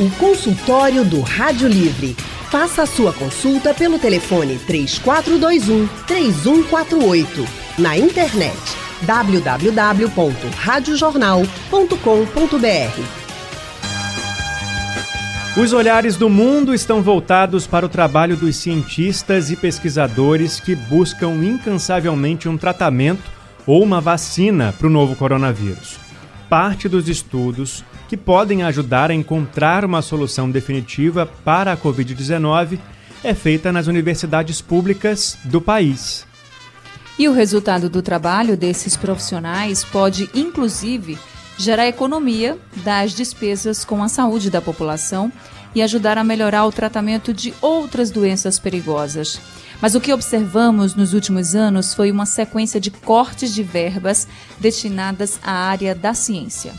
O consultório do Rádio Livre. Faça a sua consulta pelo telefone 3421 3148. Na internet www.radiojornal.com.br. Os olhares do mundo estão voltados para o trabalho dos cientistas e pesquisadores que buscam incansavelmente um tratamento ou uma vacina para o novo coronavírus. Parte dos estudos que podem ajudar a encontrar uma solução definitiva para a Covid-19 é feita nas universidades públicas do país. E o resultado do trabalho desses profissionais pode, inclusive, gerar economia das despesas com a saúde da população e ajudar a melhorar o tratamento de outras doenças perigosas. Mas o que observamos nos últimos anos foi uma sequência de cortes de verbas destinadas à área da ciência.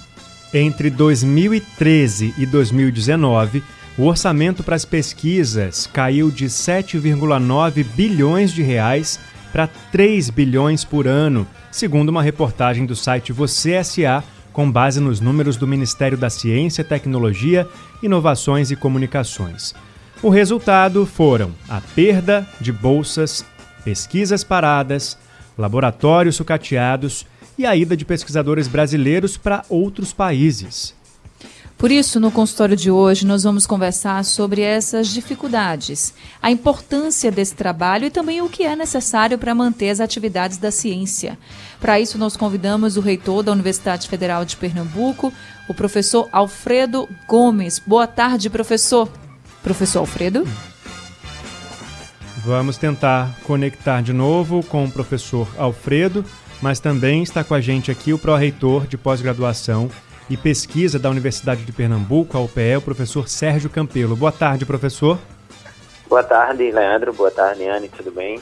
Entre 2013 e 2019, o orçamento para as pesquisas caiu de 7,9 bilhões de reais para 3 bilhões por ano, segundo uma reportagem do site Você SA, com base nos números do Ministério da Ciência, Tecnologia, Inovações e Comunicações. O resultado foram a perda de bolsas, pesquisas paradas, laboratórios sucateados e a ida de pesquisadores brasileiros para outros países. Por isso, no consultório de hoje, nós vamos conversar sobre essas dificuldades, a importância desse trabalho e também o que é necessário para manter as atividades da ciência. Para isso, nós convidamos o reitor da Universidade Federal de Pernambuco, o professor Alfredo Gomes. Boa tarde, professor. Professor Alfredo. Vamos tentar conectar de novo com o professor Alfredo mas também está com a gente aqui o pró-reitor de pós-graduação e pesquisa da Universidade de Pernambuco, a UPE, o professor Sérgio Campelo. Boa tarde, professor. Boa tarde, Leandro. Boa tarde, Anne. Tudo bem?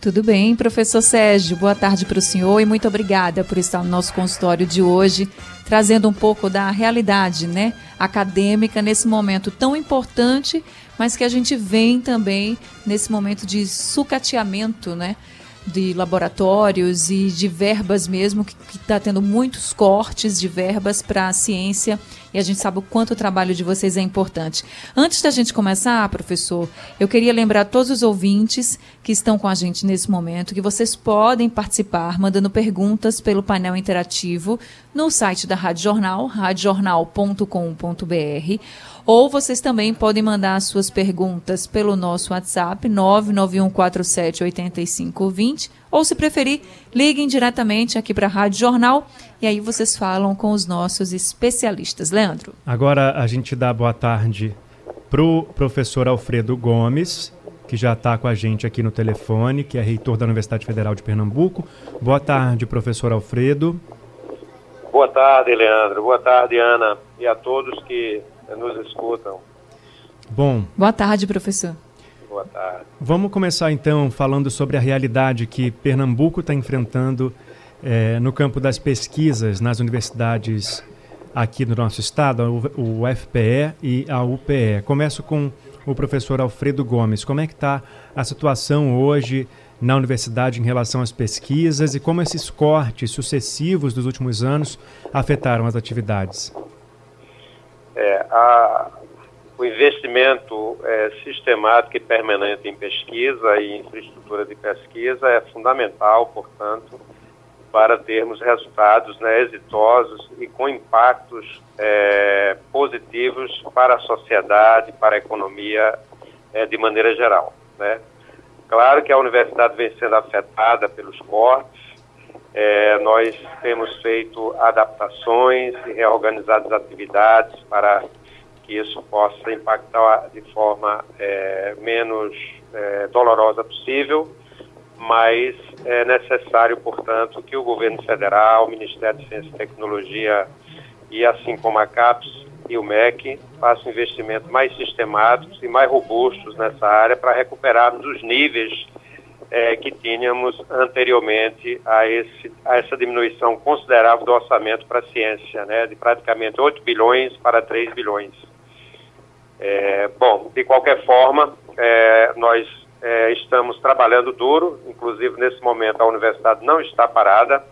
Tudo bem, professor Sérgio. Boa tarde para o senhor e muito obrigada por estar no nosso consultório de hoje, trazendo um pouco da realidade né, acadêmica nesse momento tão importante, mas que a gente vem também nesse momento de sucateamento, né? De laboratórios e de verbas mesmo, que está tendo muitos cortes de verbas para a ciência e a gente sabe o quanto o trabalho de vocês é importante. Antes da gente começar, professor, eu queria lembrar a todos os ouvintes que estão com a gente nesse momento que vocês podem participar mandando perguntas pelo painel interativo no site da Rádio Jornal, radiojornal.com.br ou vocês também podem mandar suas perguntas pelo nosso WhatsApp 991478520 ou se preferir, liguem diretamente aqui para a Rádio Jornal e aí vocês falam com os nossos especialistas. Leandro. Agora a gente dá boa tarde para o professor Alfredo Gomes, que já está com a gente aqui no telefone, que é reitor da Universidade Federal de Pernambuco. Boa tarde, professor Alfredo. Boa tarde, Leandro. Boa tarde, Ana. E a todos que nos escutam. Bom. Boa tarde, professor. Boa tarde. Vamos começar então falando sobre a realidade que Pernambuco está enfrentando é, no campo das pesquisas nas universidades aqui no nosso estado, o UFPE e a UPE. Começo com o professor Alfredo Gomes. Como é que está a situação hoje na universidade em relação às pesquisas e como esses cortes sucessivos dos últimos anos afetaram as atividades? É, a, o investimento é, sistemático e permanente em pesquisa e infraestrutura de pesquisa é fundamental, portanto, para termos resultados né, exitosos e com impactos é, positivos para a sociedade, para a economia é, de maneira geral. Né? Claro que a universidade vem sendo afetada pelos cortes, é, nós temos feito adaptações e reorganizado as atividades para que isso possa impactar de forma é, menos é, dolorosa possível, mas é necessário, portanto, que o governo federal, o Ministério de Ciência e Tecnologia e assim como a CAPES e o MEC façam investimentos mais sistemáticos e mais robustos nessa área para recuperarmos os níveis é, que tínhamos anteriormente a, esse, a essa diminuição considerável do orçamento para a ciência, né, de praticamente 8 bilhões para 3 bilhões. É, bom, de qualquer forma, é, nós é, estamos trabalhando duro, inclusive nesse momento a universidade não está parada,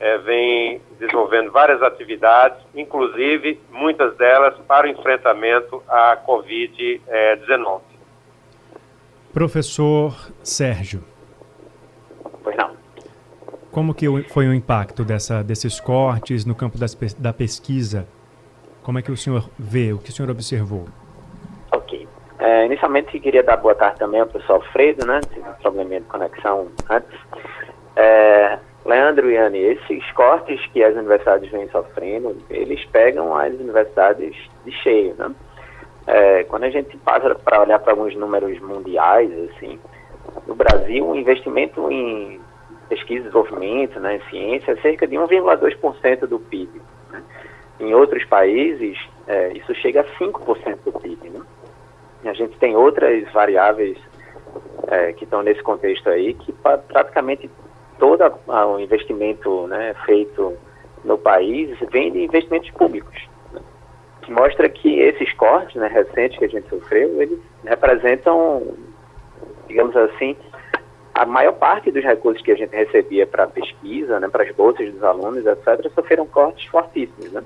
é, vem desenvolvendo várias atividades, inclusive muitas delas para o enfrentamento à Covid-19. Professor Sérgio. Pois não. Como que foi o impacto dessa, desses cortes no campo das, da pesquisa? Como é que o senhor vê, o que o senhor observou? Ok. É, inicialmente, queria dar boa tarde também ao professor Alfredo, né? Tive um probleminha de conexão antes. É, Leandro e Anne, esses cortes que as universidades vêm sofrendo, eles pegam as universidades de cheio, né? É, quando a gente passa para olhar para alguns números mundiais, assim, no Brasil, o investimento em pesquisa e desenvolvimento, né, em ciência, é cerca de 1,2% do PIB. Né? Em outros países, é, isso chega a 5% do PIB. Né? E a gente tem outras variáveis é, que estão nesse contexto aí, que pra, praticamente todo o investimento né, feito no país vem de investimentos públicos que mostra que esses cortes né, recentes que a gente sofreu, eles representam, digamos assim, a maior parte dos recursos que a gente recebia para pesquisa, né, para as bolsas dos alunos, etc., sofreram cortes fortíssimos. Né?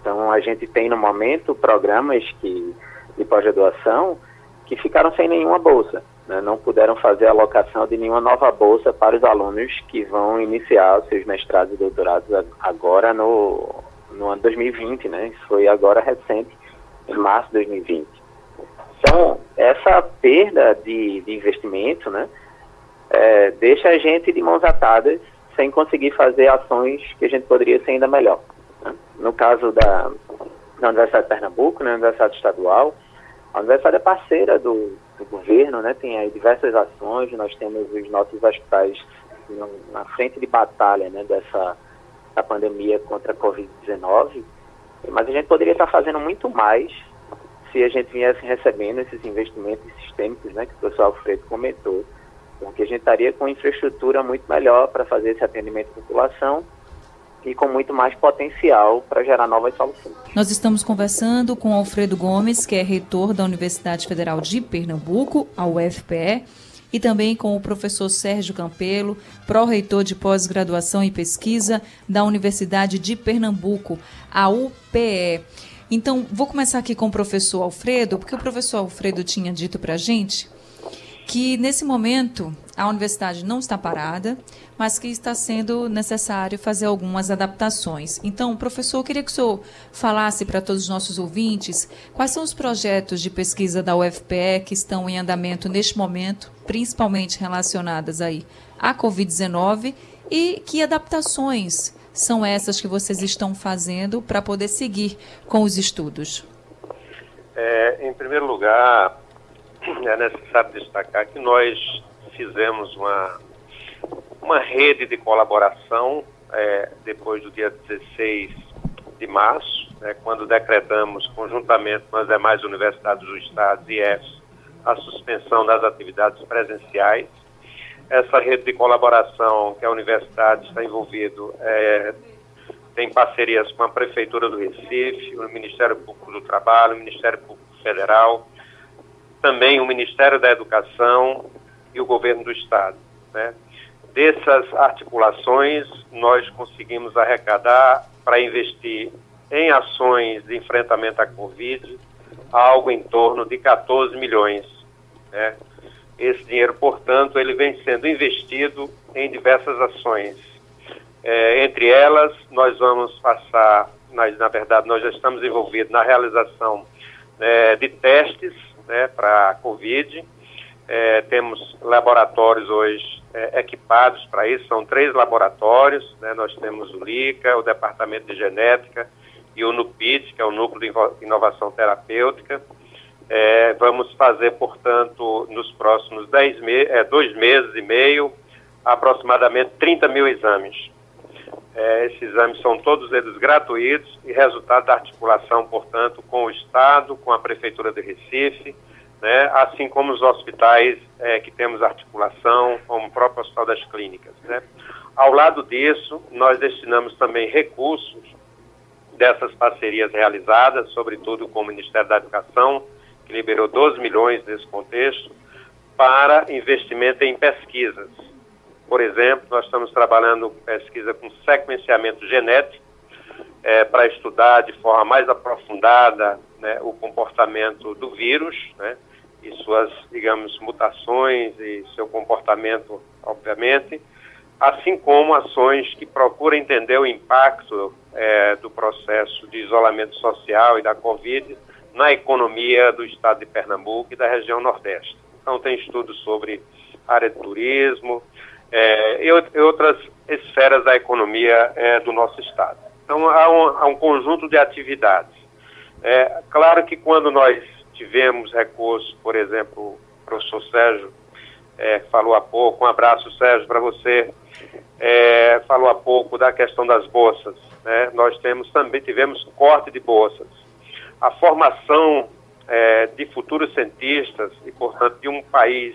Então, a gente tem, no momento, programas que, de pós-graduação que ficaram sem nenhuma bolsa. Né? Não puderam fazer a alocação de nenhuma nova bolsa para os alunos que vão iniciar seus mestrados e doutorados agora no, no ano 2020, né? Isso foi agora recente, em março de 2020. Então, essa perda de, de investimento, né? É, deixa a gente de mãos atadas sem conseguir fazer ações que a gente poderia ser ainda melhor. Né? No caso da, da Universidade de Pernambuco, né, Universidade Estadual, a universidade é parceira do, do, governo, né, tem aí diversas ações, nós temos os nossos hospitais na frente de batalha né, dessa, da pandemia contra a Covid-19, mas a gente poderia estar fazendo muito mais se a gente viesse recebendo esses investimentos sistêmicos, né, que o professor Alfredo comentou, porque a gente estaria com infraestrutura muito melhor para fazer esse atendimento à população e com muito mais potencial para gerar novas soluções. Nós estamos conversando com Alfredo Gomes, que é reitor da Universidade Federal de Pernambuco, a UFPE, e também com o professor Sérgio Campelo, pró-reitor de pós-graduação e pesquisa da Universidade de Pernambuco, a UPE. Então, vou começar aqui com o professor Alfredo, porque o professor Alfredo tinha dito para a gente que nesse momento a universidade não está parada, mas que está sendo necessário fazer algumas adaptações. Então, professor, eu queria que o senhor falasse para todos os nossos ouvintes quais são os projetos de pesquisa da UFPE que estão em andamento neste momento, principalmente relacionadas aí à Covid-19 e que adaptações são essas que vocês estão fazendo para poder seguir com os estudos? É, em primeiro lugar, é necessário destacar que nós fizemos uma, uma rede de colaboração é, depois do dia 16 de março, né, quando decretamos, conjuntamente com as demais universidades do Estado e EFs, a suspensão das atividades presenciais. Essa rede de colaboração que a universidade está envolvido é, tem parcerias com a Prefeitura do Recife, o Ministério Público do Trabalho, o Ministério Público Federal, também o Ministério da Educação e o Governo do Estado. Né? Dessas articulações, nós conseguimos arrecadar para investir em ações de enfrentamento à Covid algo em torno de 14 milhões. Né? Esse dinheiro, portanto, ele vem sendo investido em diversas ações. É, entre elas, nós vamos passar, nós, na verdade, nós já estamos envolvidos na realização é, de testes né, para a Covid. É, temos laboratórios hoje é, equipados para isso, são três laboratórios, né, nós temos o LICA, o Departamento de Genética e o NUPIT, que é o Núcleo de Inovação Terapêutica. É, vamos fazer, portanto, nos próximos dez me é, dois meses e meio, aproximadamente 30 mil exames. É, esses exames são todos eles gratuitos e resultado da articulação, portanto, com o Estado, com a Prefeitura de Recife, né, assim como os hospitais é, que temos articulação, como o próprio Hospital das Clínicas. Né. Ao lado disso, nós destinamos também recursos dessas parcerias realizadas, sobretudo com o Ministério da Educação, que liberou 12 milhões nesse contexto, para investimento em pesquisas. Por exemplo, nós estamos trabalhando pesquisa com sequenciamento genético é, para estudar de forma mais aprofundada né, o comportamento do vírus, né, e suas, digamos, mutações e seu comportamento, obviamente, assim como ações que procuram entender o impacto é, do processo de isolamento social e da Covid na economia do estado de Pernambuco e da região Nordeste. Então, tem estudos sobre área de turismo é, e, e, outras esferas da economia é, do nosso estado. Então, há um, há um conjunto de atividades. É, claro que quando nós tivemos recurso, por exemplo, o professor Sérgio é, falou há pouco, um abraço, Sérgio, para você, é, falou há pouco da questão das bolsas. Né? Nós temos também tivemos corte de bolsas. A formação é, de futuros cientistas e, portanto, de um país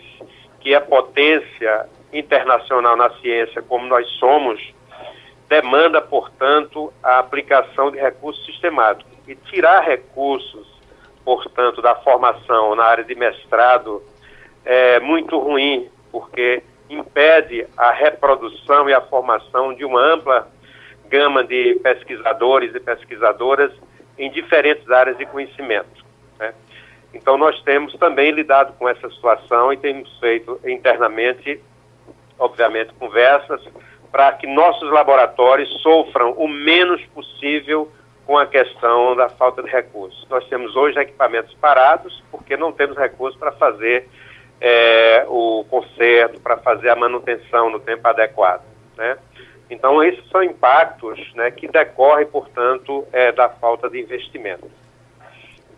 que é potência internacional na ciência, como nós somos, demanda, portanto, a aplicação de recursos sistemáticos. E tirar recursos, portanto, da formação na área de mestrado é muito ruim, porque impede a reprodução e a formação de uma ampla gama de pesquisadores e pesquisadoras em diferentes áreas de conhecimento. Né? Então, nós temos também lidado com essa situação e temos feito internamente, obviamente, conversas para que nossos laboratórios sofram o menos possível com a questão da falta de recursos. Nós temos hoje equipamentos parados porque não temos recursos para fazer é, o conserto, para fazer a manutenção no tempo adequado. Né? Então, esses são impactos né, que decorrem, portanto, é, da falta de investimento.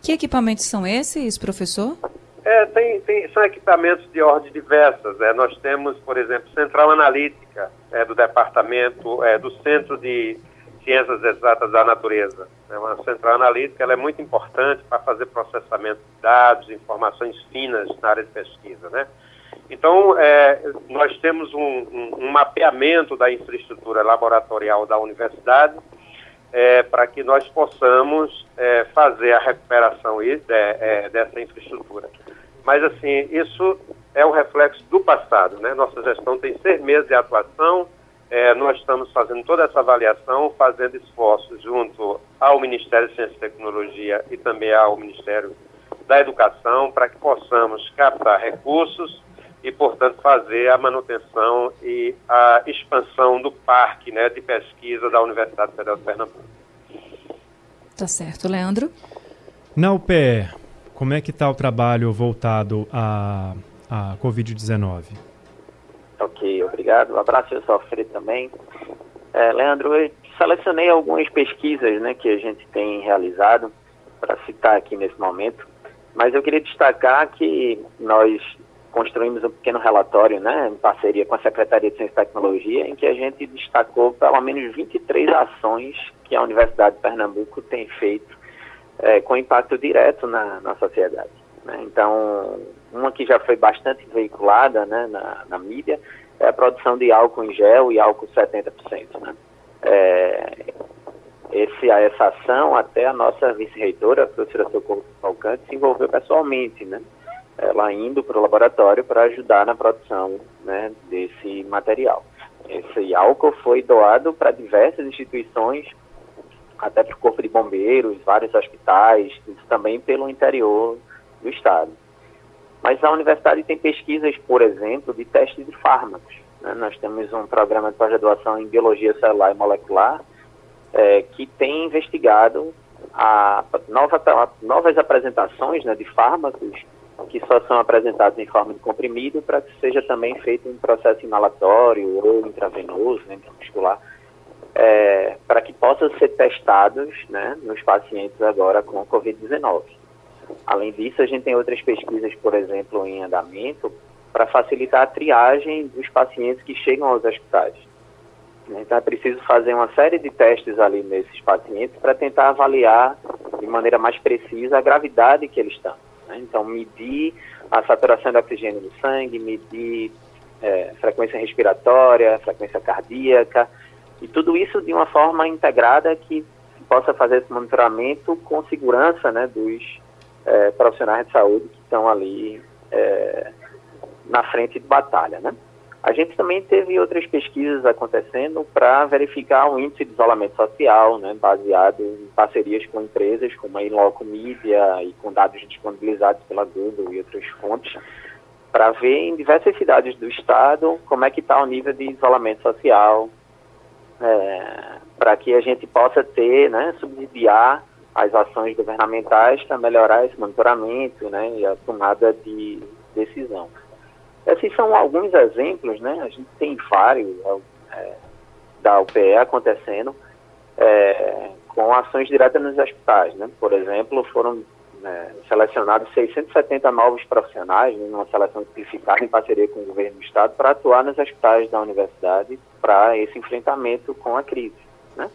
Que equipamentos são esses, professor? É, tem, tem, são equipamentos de ordem diversas. É, nós temos, por exemplo, central analítica é, do departamento, é, do Centro de Ciências Exatas da Natureza. É uma central analítica, ela é muito importante para fazer processamento de dados, informações finas na área de pesquisa, né? Então, é, nós temos um, um, um, mapeamento da infraestrutura laboratorial da universidade é, para que nós possamos é, fazer a recuperação de, é, dessa infraestrutura. Mas, assim, isso é o reflexo do passado, né? Nossa gestão tem seis meses de atuação, é, nós estamos fazendo toda essa avaliação, fazendo esforços junto ao Ministério de Ciência e Tecnologia e também ao Ministério da Educação para que possamos captar recursos e, portanto, fazer a manutenção e a expansão do parque né, de pesquisa da Universidade Federal de Pernambuco. Tá certo. Leandro? Na UPE, como é que está o trabalho voltado à, à Covid-19? Ok, obrigado. Um abraço, eu Alfredo também. É, Leandro, eu selecionei algumas pesquisas né, que a gente tem realizado para citar aqui nesse momento, mas eu queria destacar que nós construímos um pequeno relatório, né, em parceria com a Secretaria de Ciência e Tecnologia, em que a gente destacou pelo menos 23 ações que a Universidade de Pernambuco tem feito é, com impacto direto na, na sociedade. Né? Então, uma que já foi bastante veiculada né, na, na, mídia é a produção de álcool em gel e álcool 70%. Né? É, esse, essa ação, até a nossa vice-reitora, a professora Socorro Falcante, se envolveu pessoalmente, né? Ela indo para o laboratório para ajudar na produção né, desse material. Esse álcool foi doado para diversas instituições, até para o Corpo de Bombeiros, vários hospitais, também pelo interior do estado. Mas a universidade tem pesquisas, por exemplo, de testes de fármacos. Né? Nós temos um programa de pós-graduação em Biologia Celular e Molecular é, que tem investigado a nova, novas apresentações né, de fármacos que só são apresentados em forma de comprimido para que seja também feito um processo inalatório ou intravenoso, né, intramuscular, é, para que possam ser testados né, nos pacientes agora com Covid-19. Além disso, a gente tem outras pesquisas, por exemplo, em andamento, para facilitar a triagem dos pacientes que chegam aos hospitais. Então é preciso fazer uma série de testes ali nesses pacientes para tentar avaliar de maneira mais precisa a gravidade que eles estão. Né? Então, medir a saturação de oxigênio no sangue, medir é, frequência respiratória, frequência cardíaca, e tudo isso de uma forma integrada que possa fazer esse monitoramento com segurança né, dos é, profissionais de saúde que estão ali é, na frente de batalha. Né? A gente também teve outras pesquisas acontecendo para verificar o índice de isolamento social, né, baseado em parcerias com empresas como a Inloco Media e com dados disponibilizados pela Google e outras fontes, para ver em diversas cidades do estado como é que está o nível de isolamento social, é, para que a gente possa ter, né, subsidiar as ações governamentais para melhorar esse monitoramento né, e a tomada de decisão. Esses são alguns exemplos, né? A gente tem vários é, da UPE acontecendo é, com ações diretas nos hospitais, né? Por exemplo, foram é, selecionados 670 novos profissionais, né, numa seleção simplificada em parceria com o governo do estado, para atuar nos hospitais da universidade para esse enfrentamento com a crise, né?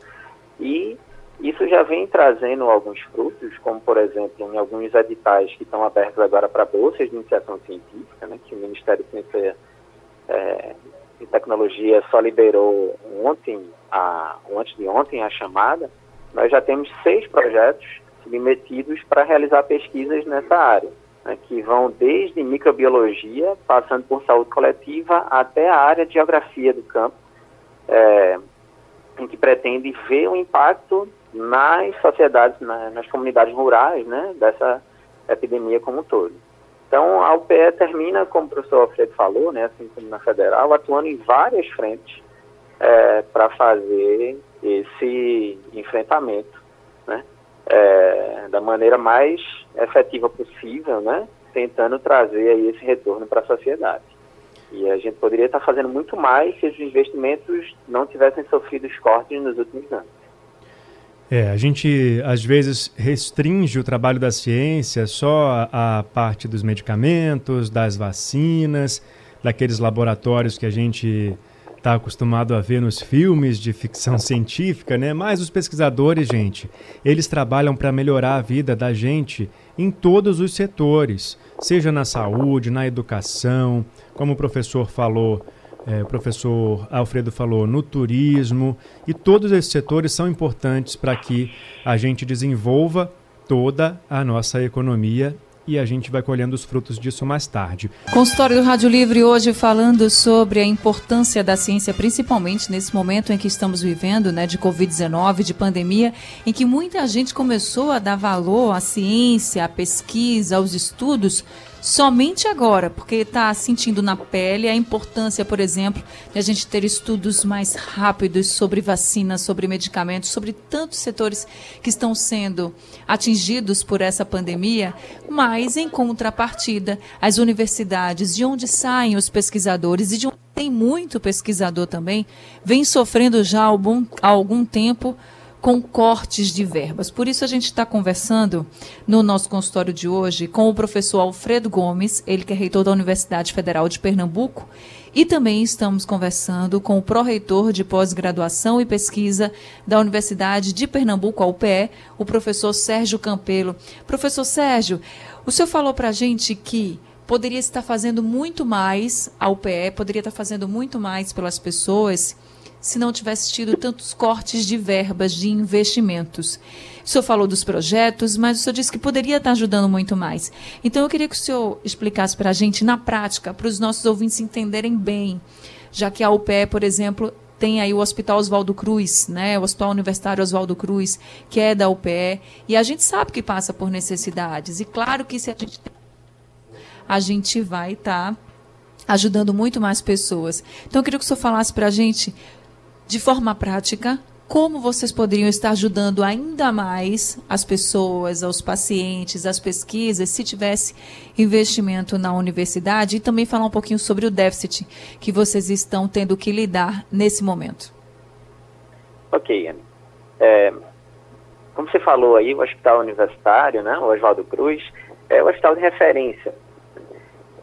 E isso já vem trazendo alguns frutos, como por exemplo em alguns editais que estão abertos agora para bolsas de iniciação científica, né, que o Ministério de Ciência é, e Tecnologia só liberou ontem, a, antes de ontem a chamada, nós já temos seis projetos submetidos para realizar pesquisas nessa área, né, que vão desde microbiologia, passando por saúde coletiva, até a área de geografia do campo, é, em que pretende ver o impacto nas sociedades, na, nas comunidades rurais, né, dessa epidemia como um todo. Então, a UPE termina, como o professor Alfredo falou, né, assim como na federal, atuando em várias frentes é, para fazer esse enfrentamento, né, é, da maneira mais efetiva possível, né, tentando trazer aí esse retorno para a sociedade. E a gente poderia estar fazendo muito mais se os investimentos não tivessem sofrido os cortes nos últimos anos. É, a gente às vezes restringe o trabalho da ciência só à parte dos medicamentos, das vacinas, daqueles laboratórios que a gente está acostumado a ver nos filmes de ficção científica, né? Mas os pesquisadores, gente, eles trabalham para melhorar a vida da gente em todos os setores, seja na saúde, na educação, como o professor falou, é, o professor Alfredo falou, no turismo, e todos esses setores são importantes para que a gente desenvolva toda a nossa economia e a gente vai colhendo os frutos disso mais tarde. Consultório do Rádio Livre hoje falando sobre a importância da ciência, principalmente nesse momento em que estamos vivendo, né, de Covid-19, de pandemia, em que muita gente começou a dar valor à ciência, à pesquisa, aos estudos somente agora, porque está sentindo na pele a importância, por exemplo, de a gente ter estudos mais rápidos sobre vacinas, sobre medicamentos, sobre tantos setores que estão sendo atingidos por essa pandemia, mas em contrapartida, as universidades, de onde saem os pesquisadores e de onde tem muito pesquisador também, vem sofrendo já há algum tempo com cortes de verbas. Por isso a gente está conversando no nosso consultório de hoje com o professor Alfredo Gomes, ele que é reitor da Universidade Federal de Pernambuco, e também estamos conversando com o pró-reitor de pós-graduação e pesquisa da Universidade de Pernambuco, a o professor Sérgio Campelo. Professor Sérgio, o senhor falou para a gente que poderia estar fazendo muito mais, a UPE poderia estar fazendo muito mais pelas pessoas se não tivesse tido tantos cortes de verbas de investimentos. O senhor falou dos projetos, mas o senhor disse que poderia estar ajudando muito mais. Então eu queria que o senhor explicasse para a gente, na prática, para os nossos ouvintes entenderem bem, já que a UPE, por exemplo, tem aí o Hospital Oswaldo Cruz, né? O Hospital Universitário Oswaldo Cruz, que é da UPE, e a gente sabe que passa por necessidades. E claro que se a gente a gente vai estar tá ajudando muito mais pessoas. Então eu queria que o senhor falasse para a gente de forma prática, como vocês poderiam estar ajudando ainda mais as pessoas, os pacientes, as pesquisas, se tivesse investimento na universidade e também falar um pouquinho sobre o déficit que vocês estão tendo que lidar nesse momento. Ok, Anne. É, como você falou aí, o Hospital Universitário, né, o Oswaldo Cruz, é o hospital de referência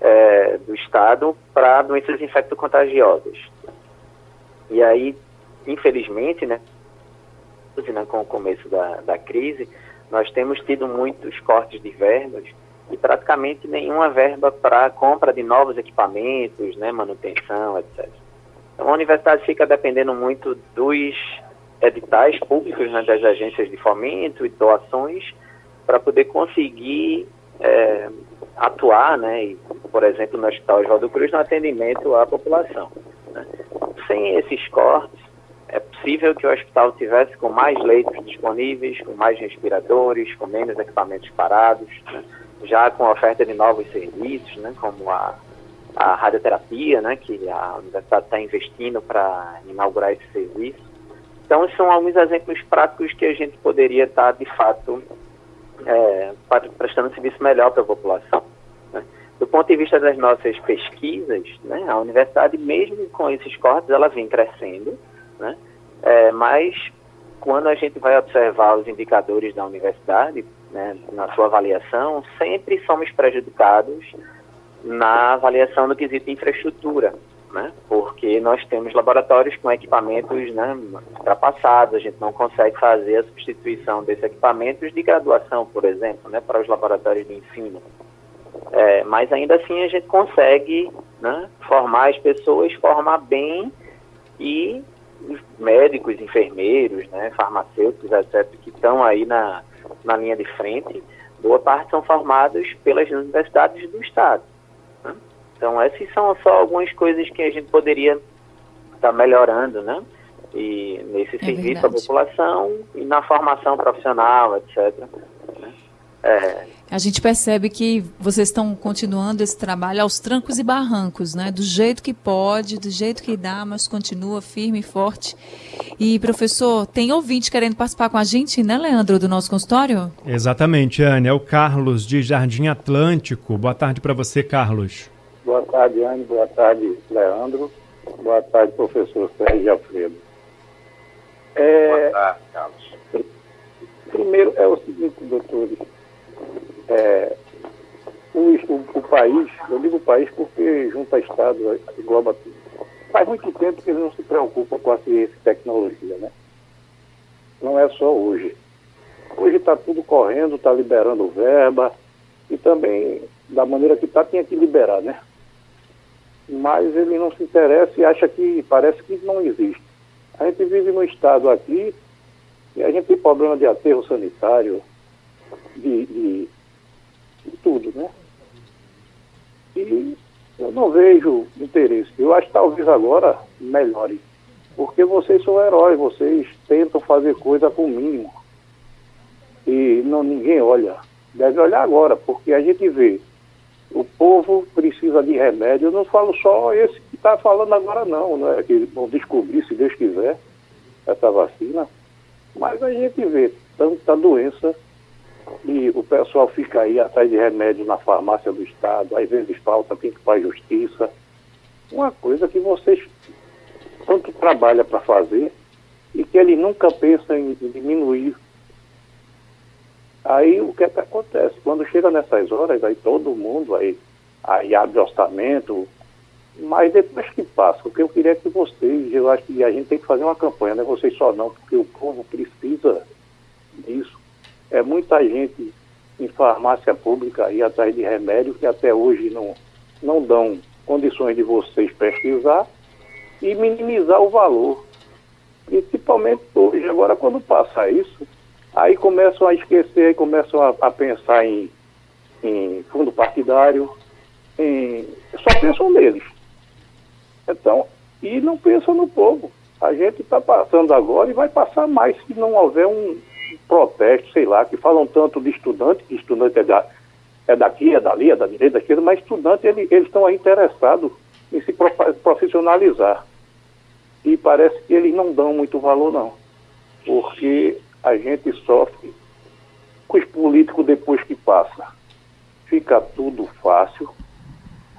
é, do Estado para doenças infecto-contagiosas. E aí infelizmente, né, com o começo da, da crise, nós temos tido muitos cortes de verbas e praticamente nenhuma verba para compra de novos equipamentos, né, manutenção, etc. Então a universidade fica dependendo muito dos editais públicos, né, das agências de fomento e doações para poder conseguir é, atuar né, e por exemplo, no Hospital Oswaldo Cruz, no atendimento à população. Né? Sem esses cortes, é possível que o hospital tivesse com mais leitos disponíveis, com mais respiradores, com menos equipamentos parados, né? já com a oferta de novos serviços, né? como a, a radioterapia, né? que a universidade está investindo para inaugurar esse serviço. Então, são alguns exemplos práticos que a gente poderia estar, tá, de fato, é, prestando serviço melhor para a população. Né? Do ponto de vista das nossas pesquisas, né, a universidade, mesmo com esses cortes, ela vem crescendo, né? É, mas quando a gente vai observar os indicadores da universidade, né, na sua avaliação, sempre somos prejudicados na avaliação do quesito infraestrutura, né? Porque nós temos laboratórios com equipamentos né, ultrapassados, a gente não consegue fazer a substituição desses equipamentos de graduação, por exemplo, né, para os laboratórios de ensino. É, mas ainda assim a gente consegue né, formar as pessoas, formar bem e os médicos, enfermeiros, né, farmacêuticos, etc., que estão aí na, na linha de frente, boa parte são formados pelas universidades do Estado. Né? Então, essas são só algumas coisas que a gente poderia estar tá melhorando, né? E nesse é serviço verdade. à população e na formação profissional, etc. Né? É, a gente percebe que vocês estão continuando esse trabalho aos trancos e barrancos, né? Do jeito que pode, do jeito que dá, mas continua firme e forte. E, professor, tem ouvinte querendo participar com a gente, né, Leandro, do nosso consultório? Exatamente, Anne. É o Carlos, de Jardim Atlântico. Boa tarde para você, Carlos. Boa tarde, Anne. Boa tarde, Leandro. Boa tarde, professor Sérgio Alfredo. É... Boa tarde, Carlos. Primeiro, é o seguinte, doutores é, o, o, o, país, eu digo país porque junta Estado, engloba tudo. Faz muito tempo que eles não se preocupam com a ciência e tecnologia, né? Não é só hoje. Hoje está tudo correndo, está liberando verba e também, da maneira que está, tinha que liberar, né? Mas ele não se interessa e acha que parece que não existe. A gente vive no estado aqui e a gente tem problema de aterro sanitário, de, de tudo, né? E eu não vejo interesse. Eu acho que talvez agora melhore. Porque vocês são heróis, vocês tentam fazer coisa com o mínimo. E não, ninguém olha. Deve olhar agora, porque a gente vê. O povo precisa de remédio. Eu não falo só esse que está falando agora, não, né? Que vão descobrir, se Deus quiser, essa vacina. Mas a gente vê tanta doença e o pessoal fica aí atrás de remédio na farmácia do Estado, às vezes falta, tem que para justiça. Uma coisa que vocês tanto trabalham para fazer e que eles nunca pensam em diminuir. Aí o que, é que acontece? Quando chega nessas horas, aí todo mundo aí, aí abre orçamento, mas depois que passa, o que eu queria é que vocês, eu acho que a gente tem que fazer uma campanha, não é vocês só não, porque o povo precisa disso é muita gente em farmácia pública aí atrás de remédio que até hoje não, não dão condições de vocês pesquisar e minimizar o valor. Principalmente hoje. Agora, quando passa isso, aí começam a esquecer, começam a, a pensar em, em fundo partidário, em, só pensam neles. Então, e não pensam no povo. A gente está passando agora e vai passar mais se não houver um, protestos, sei lá, que falam tanto de estudante, que estudante é, da, é daqui, é dali, é da direita, da esquerda, mas estudante, ele, eles estão interessados em se profissionalizar. E parece que eles não dão muito valor, não. Porque a gente sofre com os políticos depois que passa. Fica tudo fácil.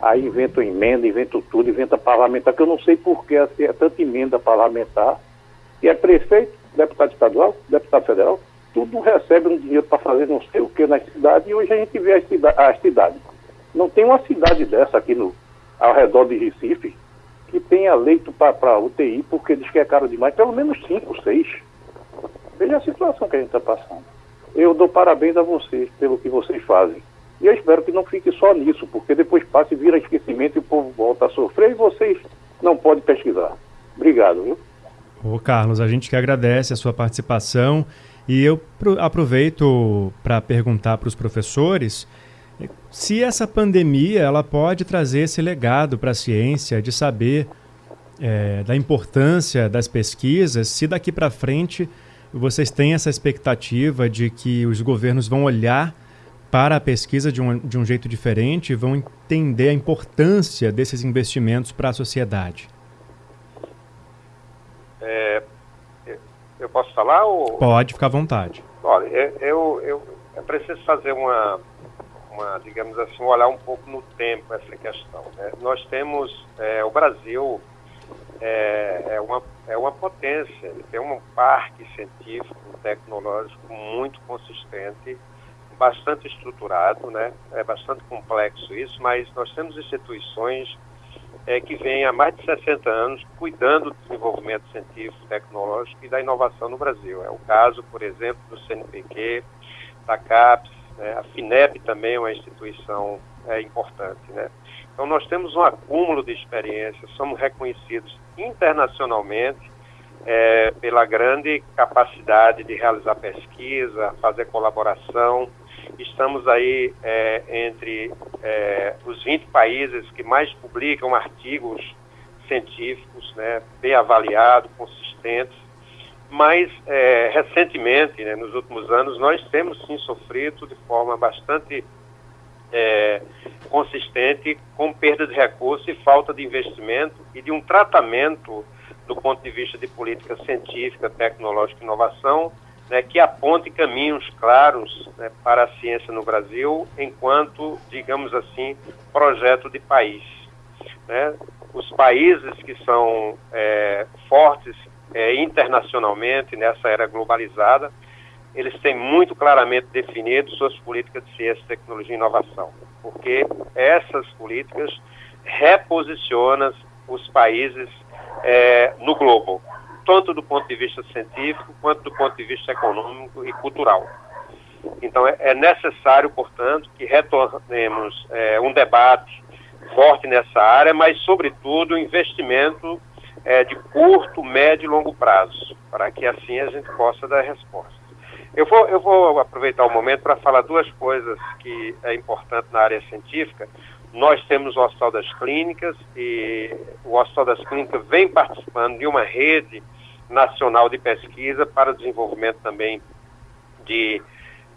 Aí inventa emenda, inventa tudo, inventa parlamentar, que eu não sei por que é tanta emenda parlamentar. E é prefeito, deputado estadual, deputado federal, tudo recebe um dinheiro para fazer não sei o que na cidade e hoje a gente vê as cidades. Cidade. Não tem uma cidade dessa aqui no, ao redor de Recife que tenha leito para UTI porque diz que é caro demais, pelo menos cinco, seis. Veja a situação que a gente está passando. Eu dou parabéns a vocês pelo que vocês fazem. E eu espero que não fique só nisso, porque depois passa e vira esquecimento e o povo volta a sofrer e vocês não podem pesquisar. Obrigado, viu? Ô Carlos, a gente que agradece a sua participação e eu aproveito para perguntar para os professores Se essa pandemia ela pode trazer esse legado para a ciência de saber é, da importância das pesquisas, se daqui para frente vocês têm essa expectativa de que os governos vão olhar para a pesquisa de um, de um jeito diferente e vão entender a importância desses investimentos para a sociedade? É, eu posso falar? Ou... Pode, ficar à vontade. Olha, eu, eu, eu preciso fazer uma, uma, digamos assim, olhar um pouco no tempo essa questão. Né? Nós temos, é, o Brasil é, é, uma, é uma potência, ele tem um parque científico, tecnológico muito consistente, bastante estruturado, né? É bastante complexo isso, mas nós temos instituições é, que vêm há mais de 60 anos cuidando do desenvolvimento científico, tecnológico e da inovação no Brasil. É o caso, por exemplo, do CNPq, da CAPES, né? a FINEP também é uma instituição é, importante, né? Então nós temos um acúmulo de experiência, somos reconhecidos internacionalmente é, pela grande capacidade de realizar pesquisa, fazer colaboração. Estamos aí é, entre é, os 20 países que mais publicam artigos científicos, né, bem avaliados, consistentes. Mas, é, recentemente, né, nos últimos anos, nós temos sim sofrido de forma bastante é, consistente com perda de recursos e falta de investimento e de um tratamento do ponto de vista de política científica, tecnológica e inovação, né, que aponte caminhos claros né, para a ciência no Brasil, enquanto, digamos assim, projeto de país. Né? Os países que são é, fortes é, internacionalmente nessa era globalizada, eles têm muito claramente definido suas políticas de ciência, tecnologia e inovação, porque essas políticas reposicionam os países é, no globo, tanto do ponto de vista científico quanto do ponto de vista econômico e cultural. Então é, é necessário, portanto, que retornemos é, um debate forte nessa área, mas sobretudo investimento é, de curto, médio e longo prazo, para que assim a gente possa dar resposta. Eu vou, eu vou aproveitar o momento para falar duas coisas que é importante na área científica. Nós temos o Hospital das Clínicas e o Hospital das Clínicas vem participando de uma rede nacional de pesquisa para desenvolvimento também de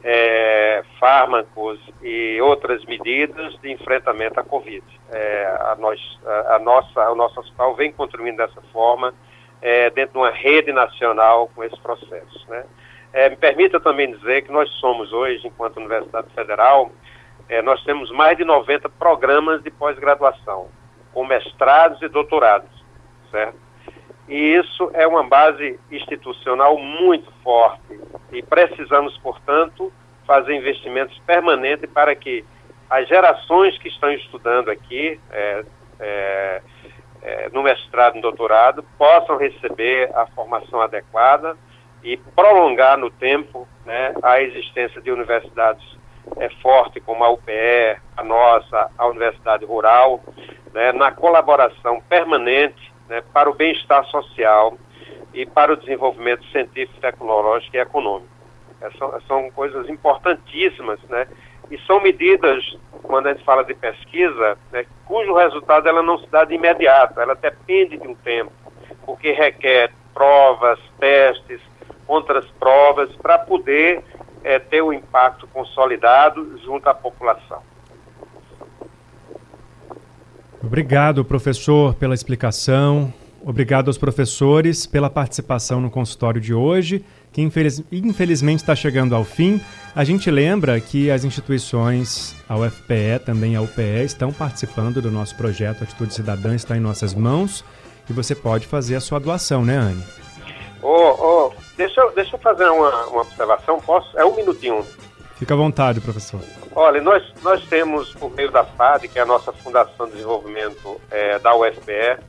é, fármacos e outras medidas de enfrentamento à Covid. É, a, nós, a, a, nossa, o nosso hospital vem contribuindo dessa forma é, dentro de uma rede nacional com esse processo. Né? É, me permita também dizer que nós somos hoje, enquanto Universidade Federal, é, nós temos mais de 90 programas de pós-graduação, com mestrados e doutorados, certo? E isso é uma base institucional muito forte e precisamos, portanto, fazer investimentos permanentes para que as gerações que estão estudando aqui é, é, é, no mestrado e doutorado possam receber a formação adequada e prolongar no tempo né, a existência de universidades é, fortes como a UPE, a nossa, a Universidade Rural, né, na colaboração permanente né, para o bem-estar social e para o desenvolvimento científico, tecnológico e econômico. É, são, são coisas importantíssimas, né? E são medidas, quando a gente fala de pesquisa, né, cujo resultado ela não se dá de imediato, ela depende de um tempo, porque requer provas, testes, outras provas para poder é, ter o um impacto consolidado junto à população. Obrigado, professor, pela explicação. Obrigado aos professores pela participação no consultório de hoje, que infeliz, infelizmente está chegando ao fim. A gente lembra que as instituições, a UFPE, também a UPE, estão participando do nosso projeto Atitude Cidadã, está em nossas mãos e você pode fazer a sua doação, né, Anne? Ô, oh, oh, Deixa, eu, deixa eu fazer uma, uma observação, posso? É um minutinho. Fica à vontade, professor. Olha, nós, nós temos, por meio da FAD, que é a nossa Fundação de Desenvolvimento é, da UFPE,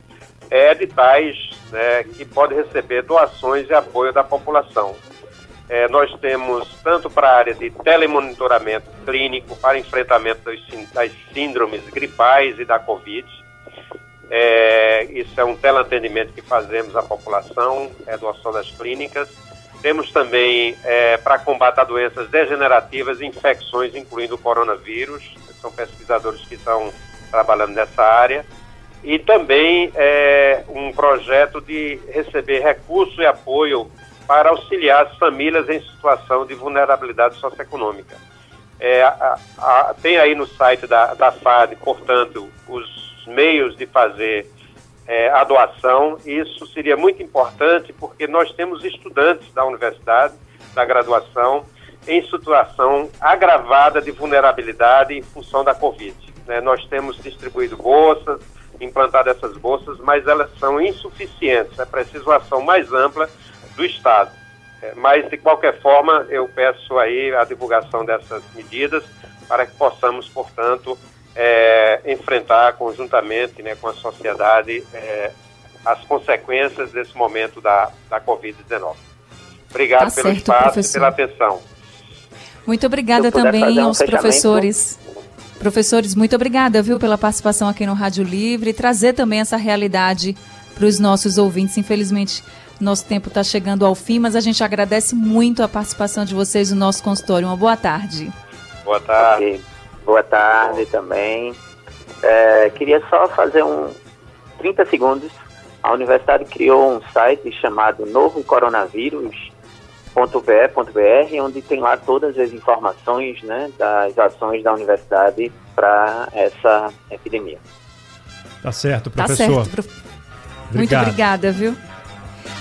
é, editais né, que podem receber doações e apoio da população. É, nós temos tanto para a área de telemonitoramento clínico para enfrentamento das síndromes gripais e da Covid. É, isso é um teleatendimento que fazemos à população, é doação das clínicas Temos também é, para combate a doenças degenerativas e infecções, incluindo o coronavírus. São pesquisadores que estão trabalhando nessa área. E também é, um projeto de receber recurso e apoio para auxiliar as famílias em situação de vulnerabilidade socioeconômica. É, a, a, tem aí no site da, da FAD, portanto, os meios de fazer é, a doação. Isso seria muito importante porque nós temos estudantes da universidade, da graduação, em situação agravada de vulnerabilidade em função da Covid. Né? Nós temos distribuído bolsas, implantado essas bolsas, mas elas são insuficientes. É preciso uma ação mais ampla do Estado. É, mas, de qualquer forma, eu peço aí a divulgação dessas medidas para que possamos, portanto, é, enfrentar conjuntamente né, com a sociedade é, as consequências desse momento da, da Covid-19. Obrigado tá pelo certo, espaço professor. e pela atenção. Muito obrigada também aos professores. Professores, muito obrigada, viu, pela participação aqui no Rádio Livre e trazer também essa realidade para os nossos ouvintes. Infelizmente, nosso tempo está chegando ao fim, mas a gente agradece muito a participação de vocês no nosso consultório. Uma boa tarde. Boa tarde. Okay. Boa tarde também. É, queria só fazer um 30 segundos. A universidade criou um site chamado Novo Coronavírus .be.br, onde tem lá todas as informações né, das ações da universidade para essa epidemia. Tá certo, professor. Tá certo. Prof... Muito obrigada, viu?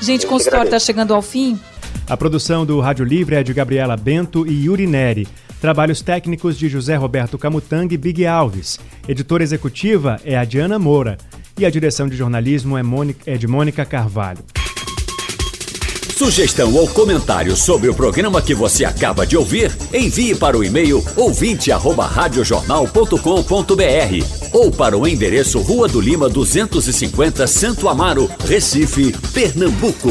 Gente, o consultório está chegando ao fim. A produção do Rádio Livre é de Gabriela Bento e Yuri Neri. Trabalhos técnicos de José Roberto Camutang e Big Alves. Editora executiva é a Diana Moura. E a direção de jornalismo é, Mônica, é de Mônica Carvalho. Sugestão ou comentário sobre o programa que você acaba de ouvir, envie para o e-mail ouvinte@radiojornal.com.br ou para o endereço Rua do Lima 250, Santo Amaro, Recife, Pernambuco.